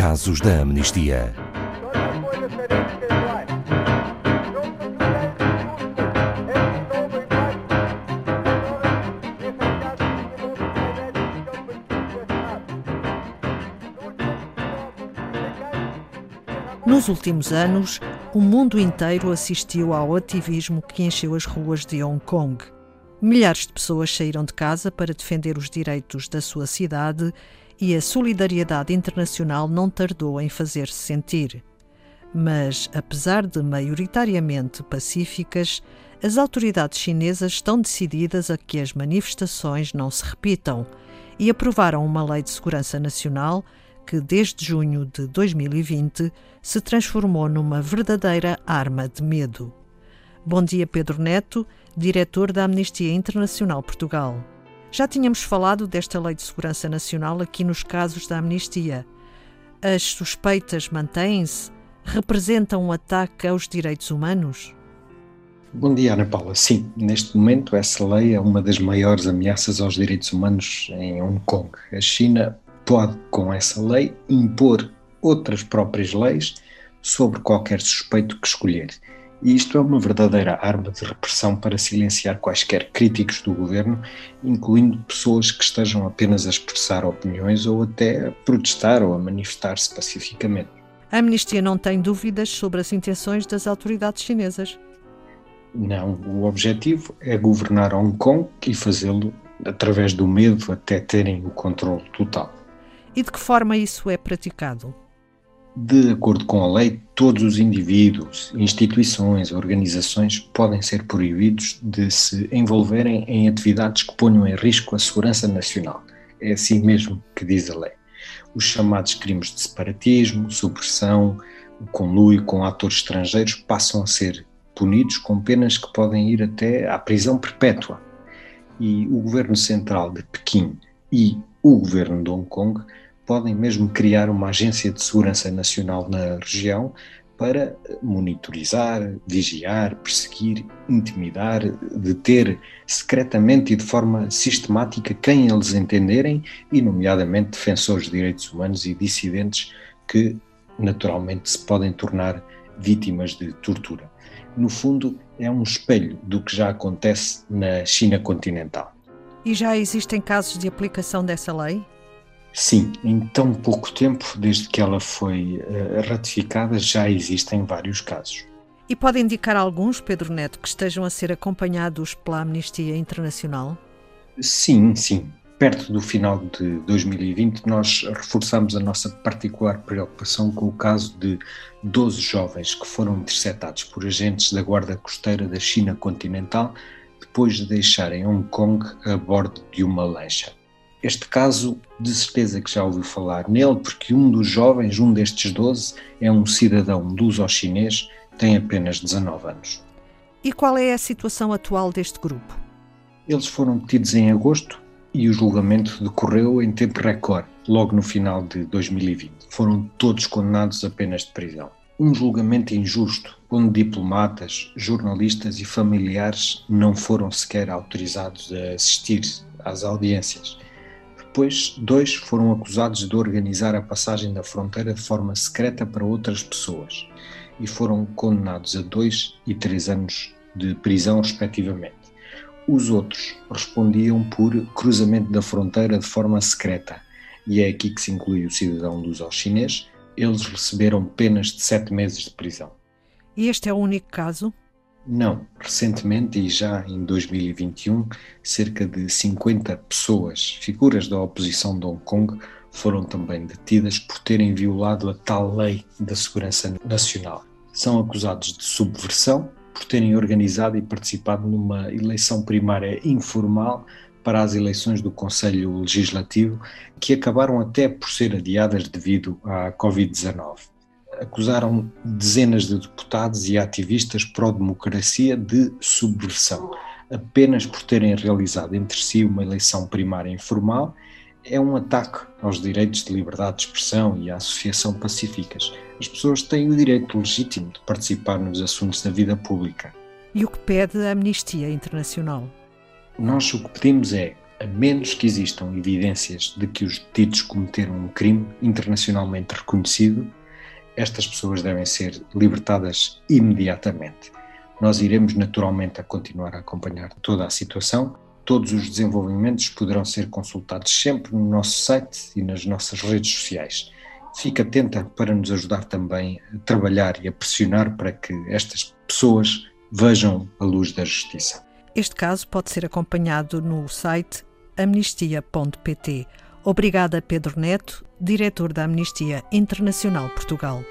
Casos da Amnistia. Nos últimos anos, o mundo inteiro assistiu ao ativismo que encheu as ruas de Hong Kong. Milhares de pessoas saíram de casa para defender os direitos da sua cidade e a solidariedade internacional não tardou em fazer-se sentir. Mas, apesar de maioritariamente pacíficas, as autoridades chinesas estão decididas a que as manifestações não se repitam e aprovaram uma lei de segurança nacional que, desde junho de 2020, se transformou numa verdadeira arma de medo. Bom dia, Pedro Neto, diretor da Amnistia Internacional Portugal. Já tínhamos falado desta Lei de Segurança Nacional aqui nos casos da amnistia. As suspeitas mantêm-se? Representam um ataque aos direitos humanos? Bom dia, Ana Paula. Sim, neste momento essa lei é uma das maiores ameaças aos direitos humanos em Hong Kong. A China pode, com essa lei, impor outras próprias leis sobre qualquer suspeito que escolher. E isto é uma verdadeira arma de repressão para silenciar quaisquer críticos do governo, incluindo pessoas que estejam apenas a expressar opiniões ou até a protestar ou a manifestar-se pacificamente. A Amnistia não tem dúvidas sobre as intenções das autoridades chinesas. Não, o objetivo é governar Hong Kong e fazê-lo através do medo até terem o controle total. E de que forma isso é praticado? De acordo com a lei, todos os indivíduos, instituições, organizações podem ser proibidos de se envolverem em atividades que ponham em risco a segurança nacional. É assim mesmo que diz a lei. Os chamados crimes de separatismo, supressão, o conluio com atores estrangeiros passam a ser punidos com penas que podem ir até à prisão perpétua. E o governo central de Pequim e o governo de Hong Kong podem mesmo criar uma agência de segurança nacional na região para monitorizar, vigiar, perseguir, intimidar, deter secretamente e de forma sistemática quem eles entenderem, e nomeadamente defensores de direitos humanos e dissidentes que naturalmente se podem tornar vítimas de tortura. No fundo, é um espelho do que já acontece na China continental. E já existem casos de aplicação dessa lei? Sim, em tão pouco tempo, desde que ela foi uh, ratificada, já existem vários casos. E pode indicar alguns, Pedro Neto, que estejam a ser acompanhados pela Amnistia Internacional? Sim, sim. Perto do final de 2020, nós reforçamos a nossa particular preocupação com o caso de 12 jovens que foram interceptados por agentes da Guarda Costeira da China continental depois de deixarem Hong Kong a bordo de uma lancha. Este caso, de certeza que já ouviu falar nele, porque um dos jovens, um destes 12, é um cidadão luso-chinês, tem apenas 19 anos. E qual é a situação atual deste grupo? Eles foram detidos em agosto e o julgamento decorreu em tempo recorde, logo no final de 2020. Foram todos condenados a penas de prisão. Um julgamento injusto, onde diplomatas, jornalistas e familiares não foram sequer autorizados a assistir às audiências depois, dois foram acusados de organizar a passagem da fronteira de forma secreta para outras pessoas e foram condenados a dois e três anos de prisão, respectivamente. Os outros respondiam por cruzamento da fronteira de forma secreta, e é aqui que se inclui o cidadão luso chinês. Eles receberam penas de sete meses de prisão. E este é o único caso? Não, recentemente e já em 2021, cerca de 50 pessoas, figuras da oposição de Hong Kong, foram também detidas por terem violado a tal lei da segurança nacional. São acusados de subversão por terem organizado e participado numa eleição primária informal para as eleições do Conselho Legislativo, que acabaram até por ser adiadas devido à Covid-19 acusaram dezenas de deputados e ativistas pró-democracia de subversão, apenas por terem realizado entre si uma eleição primária informal. É um ataque aos direitos de liberdade de expressão e à associação pacíficas. As pessoas têm o direito legítimo de participar nos assuntos da vida pública. E o que pede a Amnistia Internacional? Nós o que pedimos é A menos que existam evidências de que os detidos cometeram um crime internacionalmente reconhecido, estas pessoas devem ser libertadas imediatamente. Nós iremos naturalmente a continuar a acompanhar toda a situação. Todos os desenvolvimentos poderão ser consultados sempre no nosso site e nas nossas redes sociais. Fique atenta para nos ajudar também a trabalhar e a pressionar para que estas pessoas vejam a luz da justiça. Este caso pode ser acompanhado no site amnistia.pt. Obrigada, Pedro Neto, diretor da Amnistia Internacional Portugal.